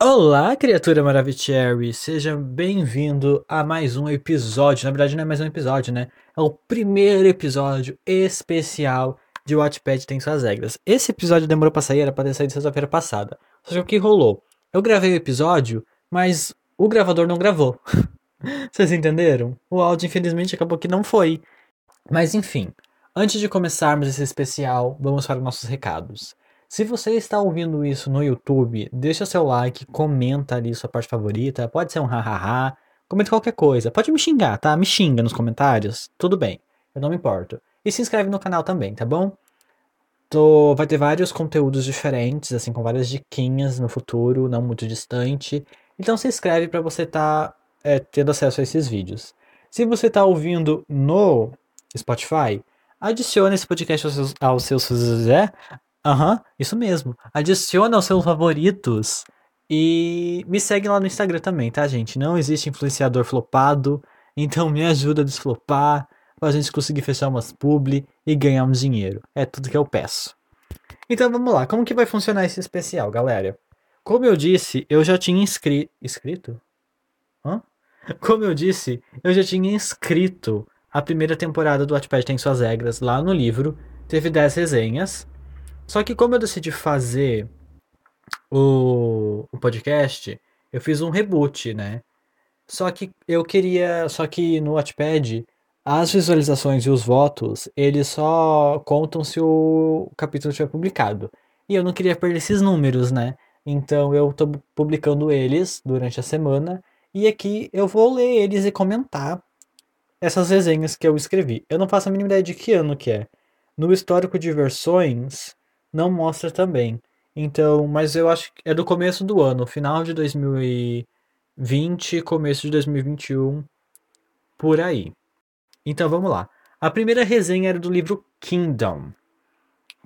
Olá, criatura Maravicherry! Seja bem-vindo a mais um episódio. Na verdade, não é mais um episódio, né? É o primeiro episódio especial de Watchpad Tem Suas Regras. Esse episódio demorou pra sair, era pra ter saído sexta-feira passada. Só que o que rolou? Eu gravei o episódio, mas o gravador não gravou. Vocês entenderam? O áudio, infelizmente, acabou que não foi. Mas enfim, antes de começarmos esse especial, vamos para os nossos recados. Se você está ouvindo isso no YouTube, deixa seu like, comenta ali sua parte favorita, pode ser um hahaha, comenta qualquer coisa, pode me xingar, tá? Me xinga nos comentários, tudo bem, eu não me importo. E se inscreve no canal também, tá bom? Tô, vai ter vários conteúdos diferentes, assim, com várias diquinhas no futuro, não muito distante. Então se inscreve para você estar tá, é, tendo acesso a esses vídeos. Se você está ouvindo no Spotify, adicione esse podcast aos seus, aos seus Aham, uhum, isso mesmo. Adiciona os seus favoritos e me segue lá no Instagram também, tá, gente? Não existe influenciador flopado, então me ajuda a desflopar, pra gente conseguir fechar umas publi e ganhar um dinheiro. É tudo que eu peço. Então vamos lá, como que vai funcionar esse especial, galera? Como eu disse, eu já tinha inscrito. Inscrito? Hã? Como eu disse, eu já tinha inscrito a primeira temporada do Wattpad Tem Suas Regras lá no livro. Teve 10 resenhas. Só que como eu decidi fazer o, o podcast, eu fiz um reboot, né? Só que eu queria. Só que no Wattpad, as visualizações e os votos, eles só contam se o capítulo estiver publicado. E eu não queria perder esses números, né? Então eu tô publicando eles durante a semana. E aqui eu vou ler eles e comentar essas resenhas que eu escrevi. Eu não faço a mínima ideia de que ano que é. No histórico de versões, não mostra também. Então, mas eu acho que é do começo do ano, final de 2020, começo de 2021, por aí. Então vamos lá. A primeira resenha era do livro Kingdom,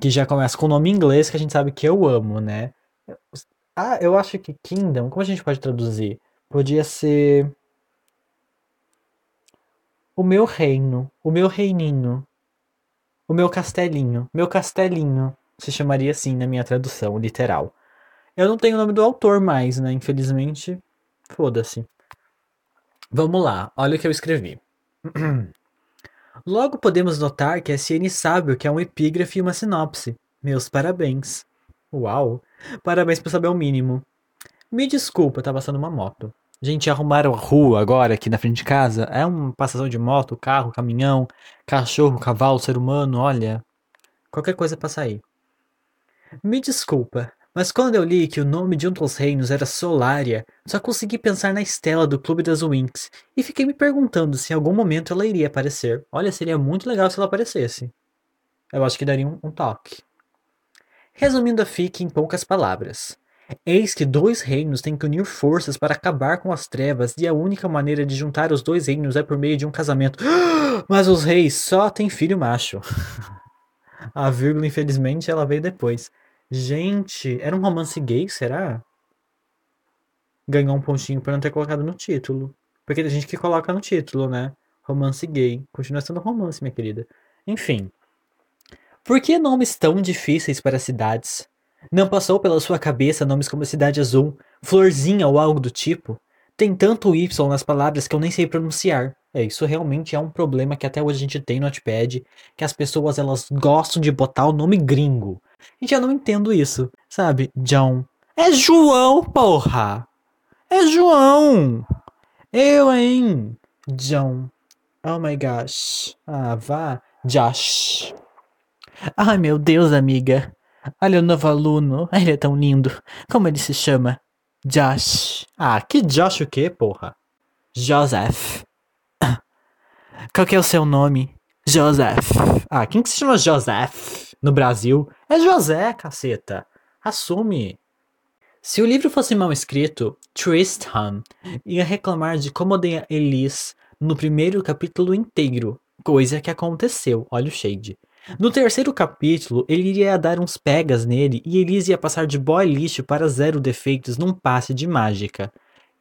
que já começa com o nome em inglês que a gente sabe que eu amo, né? Ah, eu acho que Kingdom, como a gente pode traduzir? Podia ser o meu reino, o meu reininho, o meu castelinho, meu castelinho se chamaria assim na minha tradução literal. Eu não tenho o nome do autor mais, né? Infelizmente, foda-se. Vamos lá, olha o que eu escrevi. Logo podemos notar que a SN sabe o que é um epígrafe e uma sinopse. Meus parabéns. Uau! Parabéns por saber o mínimo. Me desculpa, tá passando uma moto. Gente, arrumaram a rua agora aqui na frente de casa. É uma passação de moto, carro, caminhão, cachorro, cavalo, ser humano, olha. Qualquer coisa pra sair. Me desculpa, mas quando eu li que o nome de um dos reinos era Solaria, só consegui pensar na Estela do Clube das Winx e fiquei me perguntando se em algum momento ela iria aparecer. Olha, seria muito legal se ela aparecesse. Eu acho que daria um, um toque. Resumindo a fique em poucas palavras. Eis que dois reinos têm que unir forças para acabar com as trevas, e a única maneira de juntar os dois reinos é por meio de um casamento. Mas os reis só têm filho macho. a vírgula, infelizmente, ela veio depois. Gente, era um romance gay, será? Ganhou um pontinho por não ter colocado no título. Porque tem gente que coloca no título, né? Romance gay. Continua sendo romance, minha querida. Enfim. Por que nomes tão difíceis para cidades? Não passou pela sua cabeça nomes como Cidade Azul, Florzinha ou algo do tipo? Tem tanto Y nas palavras que eu nem sei pronunciar. É, isso realmente é um problema que até hoje a gente tem no Notepad, que as pessoas elas gostam de botar o nome gringo. Gente, eu não entendo isso, sabe? John. É João, porra! É João! Eu, hein? John. Oh my gosh. Ah, vá. Josh. Ai, meu Deus, amiga. Olha o novo aluno. Ele é tão lindo. Como ele se chama? Josh. Ah, que Josh o quê, porra? Joseph. Qual que é o seu nome? Joseph. Ah, quem que se chama Joseph no Brasil? É José, caceta. Assume. Se o livro fosse mal escrito, Tristan ia reclamar de como odeia Elise no primeiro capítulo inteiro, coisa que aconteceu, olha o shade. No terceiro capítulo, ele iria dar uns pegas nele e Elise ia passar de boy lixo para zero defeitos num passe de mágica.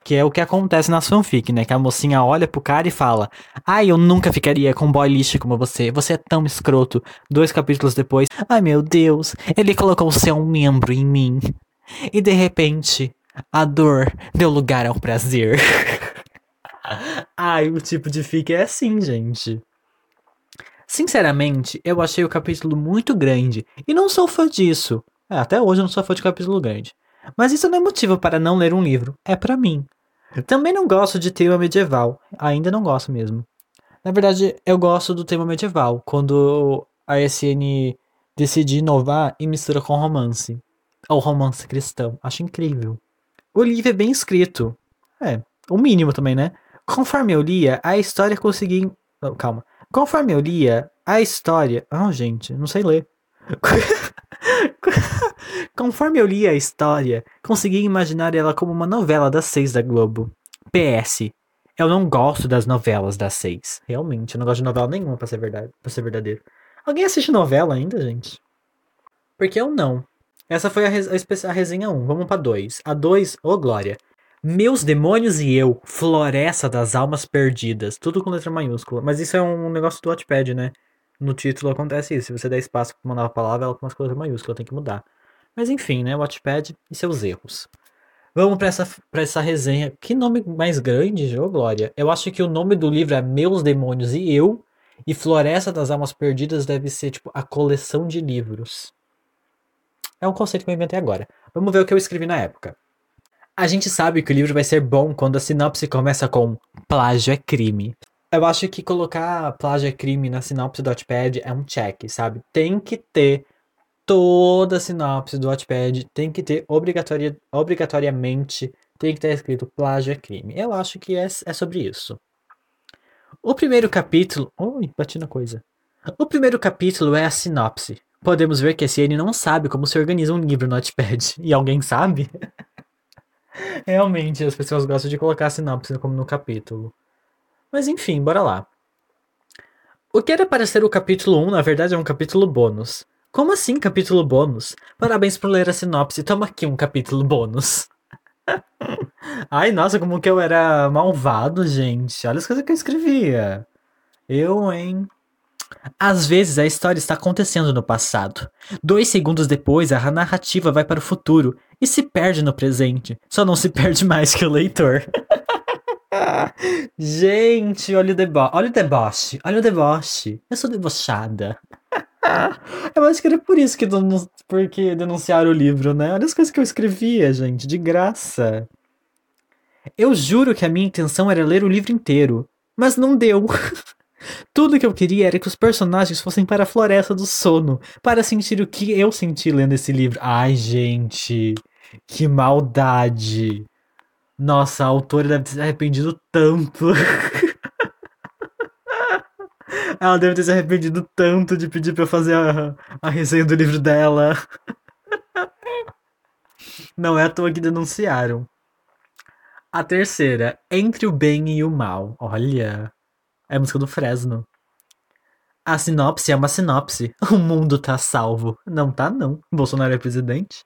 Que é o que acontece na fanfic, né? Que a mocinha olha pro cara e fala: Ai, eu nunca ficaria com um boy lixo como você. Você é tão escroto. Dois capítulos depois: Ai meu Deus, ele colocou seu membro em mim. E de repente, A dor deu lugar ao prazer. Ai, o tipo de fic é assim, gente. Sinceramente, eu achei o capítulo muito grande e não sou fã disso. É, até hoje eu não sou fã de capítulo grande. Mas isso não é motivo para não ler um livro, é para mim. Também não gosto de tema medieval, ainda não gosto mesmo. Na verdade, eu gosto do tema medieval, quando a SN decide inovar e mistura com romance. Ou romance cristão. Acho incrível. O livro é bem escrito. É, o mínimo também, né? Conforme eu lia, a história conseguia. Oh, calma. Conforme eu lia, a história. Ah, oh, gente, não sei ler. Conforme eu lia a história, consegui imaginar ela como uma novela das seis da Globo. PS. Eu não gosto das novelas das seis. Realmente, eu não gosto de novela nenhuma, pra ser verdade, para ser verdadeiro. Alguém assiste novela ainda, gente? Porque eu não. Essa foi a, res a resenha 1. Vamos pra 2. A 2, ô oh, glória. Meus demônios e eu, Floresta das Almas Perdidas. Tudo com letra maiúscula. Mas isso é um negócio do Wattpad, né? No título acontece isso. Se você der espaço pra uma nova palavra, ela com letra maiúscula, tem que mudar. Mas enfim, né? Wattpad e seus erros. Vamos pra essa, essa resenha. Que nome mais grande, ô Glória? Eu acho que o nome do livro é Meus Demônios e Eu. E Floresta das Almas Perdidas deve ser, tipo, a coleção de livros. É um conceito que eu inventei agora. Vamos ver o que eu escrevi na época. A gente sabe que o livro vai ser bom quando a sinopse começa com plágio é crime. Eu acho que colocar plágio é crime na sinopse do Wattpad é um check, sabe? Tem que ter toda a sinopse do Wattpad, tem que ter obrigatori obrigatoriamente, tem que ter escrito plágio é crime. Eu acho que é, é sobre isso. O primeiro capítulo... Ui, bati na coisa. O primeiro capítulo é a sinopse. Podemos ver que a CN não sabe como se organiza um livro no Notepad. E alguém sabe? Realmente, as pessoas gostam de colocar a sinopse como no capítulo. Mas enfim, bora lá. O que era para ser o capítulo 1, na verdade, é um capítulo bônus. Como assim capítulo bônus? Parabéns por ler a sinopse. Toma aqui um capítulo bônus. Ai, nossa, como que eu era malvado, gente. Olha as coisas que eu escrevia. Eu, hein? Às vezes a história está acontecendo no passado. Dois segundos depois, a narrativa vai para o futuro e se perde no presente. Só não se perde mais que o leitor. Gente, olha o, debo olha o deboche. Olha o deboche. Eu sou debochada. eu acho que era por isso que porque denunciaram o livro, né? Olha as coisas que eu escrevia, gente, de graça. Eu juro que a minha intenção era ler o livro inteiro, mas não deu. Tudo que eu queria era que os personagens fossem para a floresta do sono, para sentir o que eu senti lendo esse livro. Ai, gente, que maldade. Nossa, a autora deve ter se arrependido tanto. Ela deve ter se arrependido tanto de pedir pra eu fazer a, a resenha do livro dela. Não é à toa que denunciaram. A terceira, Entre o Bem e o Mal. Olha. É a música do Fresno. A sinopse é uma sinopse. O mundo tá salvo. Não tá, não. Bolsonaro é presidente.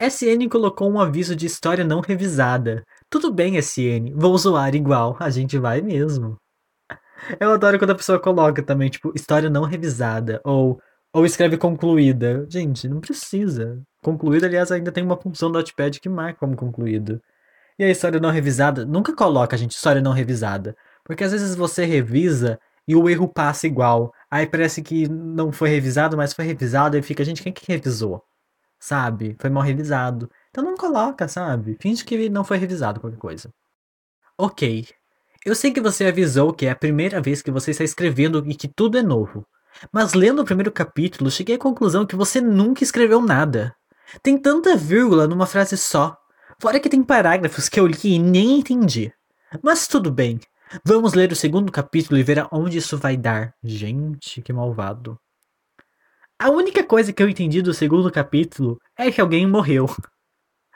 SN colocou um aviso de história não revisada. Tudo bem, SN. Vou zoar igual. A gente vai mesmo. Eu adoro quando a pessoa coloca também, tipo, história não revisada. Ou, ou escreve concluída. Gente, não precisa. Concluída, aliás, ainda tem uma função do Notepad que marca como concluído. E a história não revisada, nunca coloca, gente, história não revisada. Porque às vezes você revisa e o erro passa igual. Aí parece que não foi revisado, mas foi revisado e fica, gente, quem que revisou? Sabe? Foi mal revisado. Então não coloca, sabe? Finge que não foi revisado qualquer coisa. Ok. Eu sei que você avisou que é a primeira vez que você está escrevendo e que tudo é novo. Mas lendo o primeiro capítulo, cheguei à conclusão que você nunca escreveu nada. Tem tanta vírgula numa frase só. Fora que tem parágrafos que eu li e nem entendi. Mas tudo bem. Vamos ler o segundo capítulo e ver aonde isso vai dar. Gente, que malvado. A única coisa que eu entendi do segundo capítulo é que alguém morreu.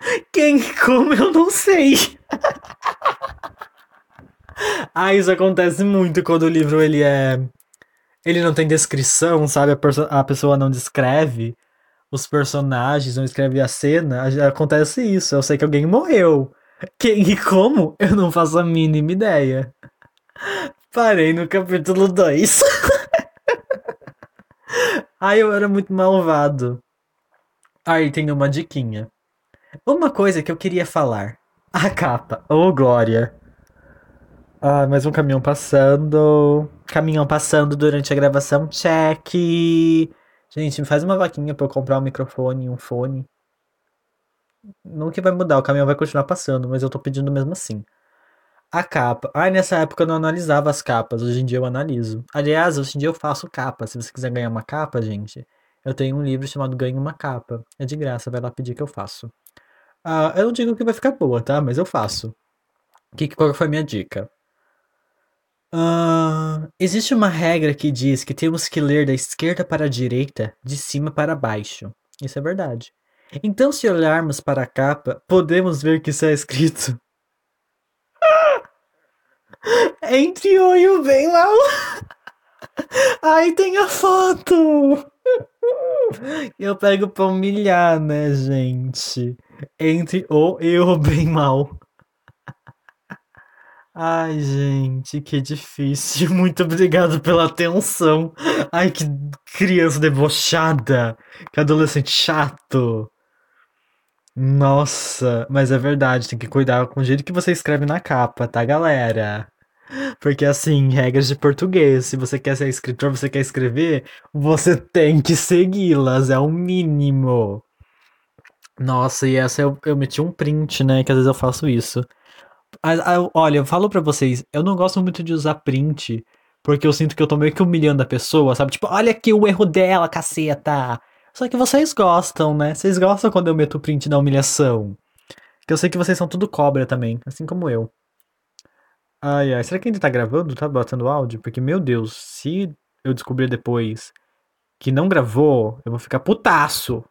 Quem como eu não sei. ah, isso acontece muito quando o livro ele é ele não tem descrição, sabe? A, a pessoa não descreve os personagens, não escreve a cena. Acontece isso. Eu sei que alguém morreu. Quem e como? Eu não faço a mínima ideia. Parei no capítulo 2. Ai, eu era muito malvado. Aí tem uma diquinha. Uma coisa que eu queria falar. A capa. Ô, oh, glória. Ah, mais um caminhão passando. Caminhão passando durante a gravação. Check. Gente, me faz uma vaquinha pra eu comprar um microfone e um fone. Não que vai mudar, o caminhão vai continuar passando, mas eu tô pedindo mesmo assim. A capa. Ai, nessa época eu não analisava as capas, hoje em dia eu analiso. Aliás, hoje em dia eu faço capa. Se você quiser ganhar uma capa, gente, eu tenho um livro chamado Ganhe uma Capa. É de graça, vai lá pedir que eu faço. Ah, eu não digo que vai ficar boa, tá? Mas eu faço. Que, qual foi a minha dica? Uh, existe uma regra que diz que temos que ler da esquerda para a direita, de cima para baixo. Isso é verdade. Então, se olharmos para a capa, podemos ver que está escrito. Entre o e o bem mal. Aí tem a foto. Eu pego pra humilhar, né, gente? Entre o e o bem mal. Ai, gente, que difícil. Muito obrigado pela atenção. Ai, que criança debochada. Que adolescente chato. Nossa, mas é verdade, tem que cuidar com o jeito que você escreve na capa, tá, galera? Porque assim, regras de português, se você quer ser escritor, você quer escrever, você tem que segui-las, é o mínimo. Nossa, e essa eu, eu meti um print, né? Que às vezes eu faço isso. Olha, eu falo pra vocês, eu não gosto muito de usar print, porque eu sinto que eu tô meio que humilhando a pessoa, sabe? Tipo, olha aqui o erro dela, caceta. Só que vocês gostam, né? Vocês gostam quando eu meto o print da humilhação. Que eu sei que vocês são tudo cobra também, assim como eu. Ai, ai, será que ainda tá gravando? Tá botando áudio? Porque, meu Deus, se eu descobrir depois que não gravou, eu vou ficar putaço.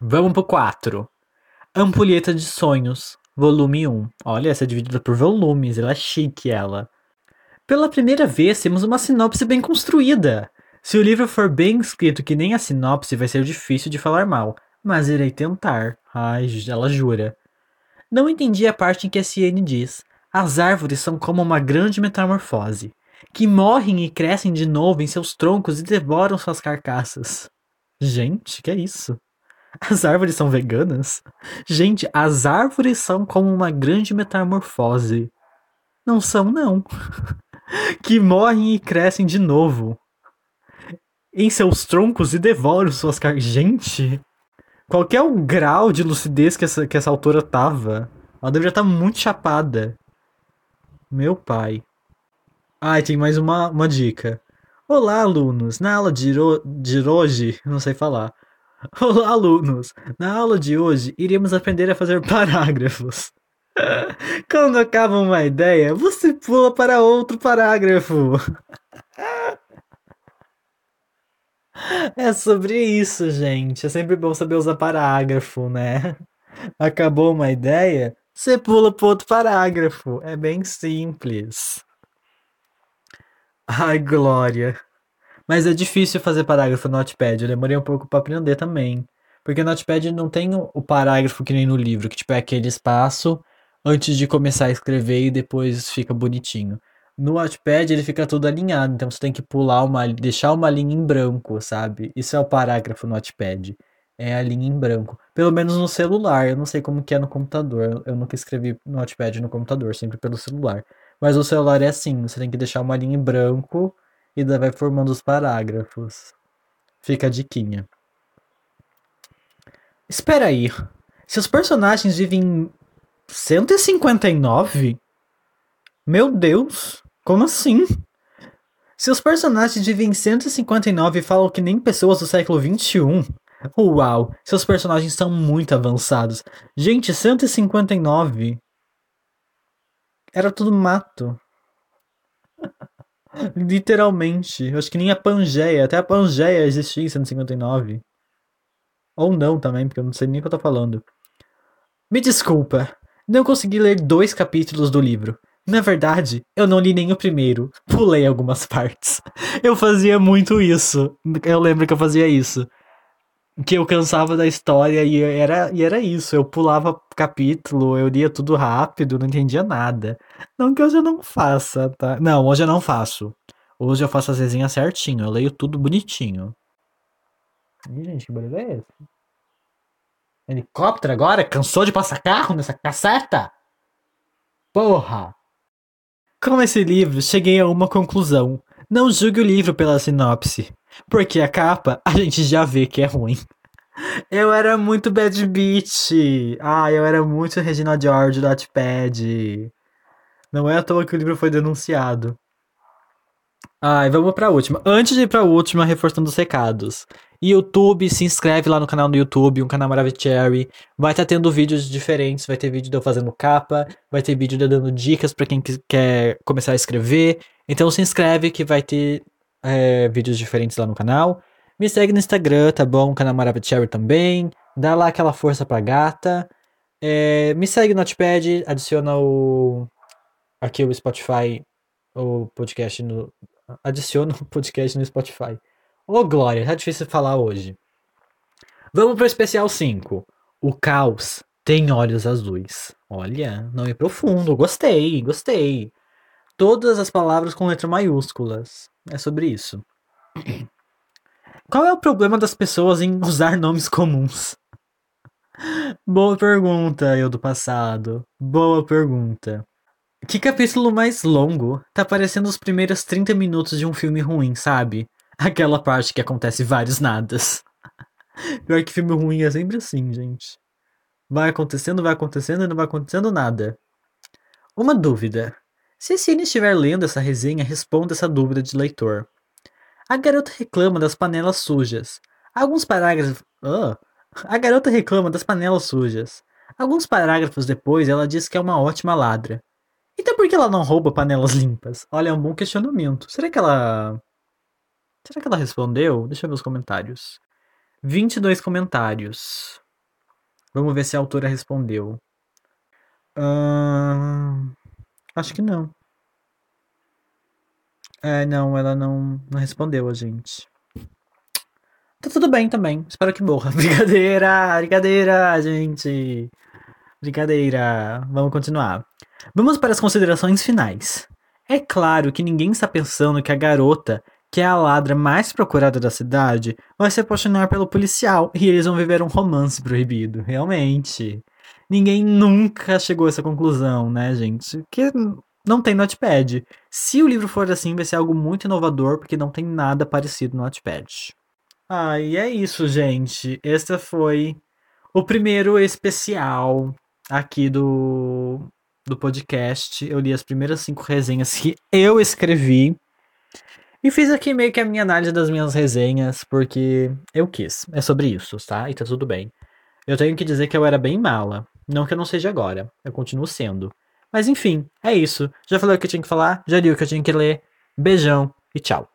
Vamos pro 4. Ampulheta de Sonhos, volume 1. Olha, essa é dividida por volumes, ela é chique, ela. Pela primeira vez, temos uma sinopse bem construída. Se o livro for bem escrito que nem a sinopse, vai ser difícil de falar mal, mas irei tentar. Ai, ela jura. Não entendi a parte em que a Ciene diz: as árvores são como uma grande metamorfose, que morrem e crescem de novo em seus troncos e devoram suas carcaças. Gente, que é isso? As árvores são veganas? Gente, as árvores são como uma grande metamorfose. Não são, não. que morrem e crescem de novo. Em seus troncos e devoram suas carcaças. Gente, qual é o grau de lucidez que essa, que essa autora tava? Ela deveria estar muito chapada. Meu pai. Ah, tem mais uma, uma dica. Olá, alunos. Na aula de, de hoje, não sei falar. Olá, alunos. Na aula de hoje, iremos aprender a fazer parágrafos. Quando acaba uma ideia, você pula para outro parágrafo. É sobre isso, gente. É sempre bom saber usar parágrafo, né? Acabou uma ideia? Você pula pro outro parágrafo. É bem simples. Ai, glória. Mas é difícil fazer parágrafo no Notepad. Eu demorei um pouco para aprender também. Porque no Notepad não tem o parágrafo que nem no livro, que tipo é aquele espaço antes de começar a escrever e depois fica bonitinho. No Notepad ele fica tudo alinhado, então você tem que pular uma, deixar uma linha em branco, sabe? Isso é o parágrafo no Notepad é a linha em branco. Pelo menos no celular, eu não sei como que é no computador. Eu nunca escrevi Notepad no computador, sempre pelo celular. Mas o celular é assim, você tem que deixar uma linha em branco e daí vai formando os parágrafos. Fica a diquinha. Espera aí. Se os personagens vivem 159? Meu Deus, como assim? Se os personagens vivem 159 e falam que nem pessoas do século 21, Uau, seus personagens são muito avançados. Gente, 159. Era tudo mato. Literalmente. Eu acho que nem a Pangeia. Até a Pangeia existia em 159. Ou não também, porque eu não sei nem o que eu tô falando. Me desculpa. Não consegui ler dois capítulos do livro. Na verdade, eu não li nem o primeiro. Pulei algumas partes. Eu fazia muito isso. Eu lembro que eu fazia isso que eu cansava da história e era, e era isso. Eu pulava capítulo, eu lia tudo rápido, não entendia nada. Não que hoje eu não faça, tá? Não, hoje eu não faço. Hoje eu faço as resenhas certinho, eu leio tudo bonitinho. Ih, gente, que barulho é esse? Helicóptero agora? Cansou de passar carro nessa caceta? Porra! Com esse livro, cheguei a uma conclusão. Não julgue o livro pela sinopse, porque a capa a gente já vê que é ruim. Eu era muito bad bitch. Ah, eu era muito Regina George do Wattpad. Não é à toa que o livro foi denunciado. Ai, vamos pra última. Antes de ir pra última, reforçando os recados. YouTube, se inscreve lá no canal do YouTube, um canal Maravicherry. Vai estar tá tendo vídeos diferentes, vai ter vídeo de eu fazendo capa, vai ter vídeo de eu dando dicas para quem quer começar a escrever. Então se inscreve que vai ter é, vídeos diferentes lá no canal. Me segue no Instagram, tá bom? Canal Maravicherry também. Dá lá aquela força pra gata. É, me segue no Notepad, adiciona o aqui o Spotify, o podcast no adiciona o podcast no Spotify. Ô, oh, Glória, tá difícil falar hoje. Vamos pro especial 5. O caos tem olhos azuis. Olha, não é profundo. Gostei, gostei. Todas as palavras com letras maiúsculas. É sobre isso. Qual é o problema das pessoas em usar nomes comuns? Boa pergunta, eu do passado. Boa pergunta. Que capítulo mais longo? Tá parecendo os primeiros 30 minutos de um filme ruim, sabe? Aquela parte que acontece vários nadas. Pior que filme ruim é sempre assim, gente. Vai acontecendo, vai acontecendo e não vai acontecendo nada. Uma dúvida. Se Cine estiver lendo essa resenha, responda essa dúvida de leitor. A garota reclama das panelas sujas. Alguns parágrafos. Oh. A garota reclama das panelas sujas. Alguns parágrafos depois, ela diz que é uma ótima ladra. Então por que ela não rouba panelas limpas? Olha, é um bom questionamento. Será que ela Será que ela respondeu? Deixa eu ver os comentários. 22 comentários. Vamos ver se a autora respondeu. Acho que não. É, não, ela não, não respondeu a gente. Tá tudo bem também. Espero que morra. Brincadeira, brincadeira, gente. Brincadeira. Vamos continuar. Vamos para as considerações finais. É claro que ninguém está pensando que a garota que é a ladra mais procurada da cidade, vai se apaixonar pelo policial e eles vão viver um romance proibido. Realmente. Ninguém nunca chegou a essa conclusão, né, gente? Que não tem Notepad. Se o livro for assim, vai ser algo muito inovador, porque não tem nada parecido no Notepad. Ah, e é isso, gente. Este foi o primeiro especial aqui do, do podcast. Eu li as primeiras cinco resenhas que eu escrevi. E fiz aqui meio que a minha análise das minhas resenhas, porque eu quis. É sobre isso, tá? E tá tudo bem. Eu tenho que dizer que eu era bem mala. Não que eu não seja agora. Eu continuo sendo. Mas enfim, é isso. Já falei o que eu tinha que falar, já li o que eu tinha que ler. Beijão e tchau.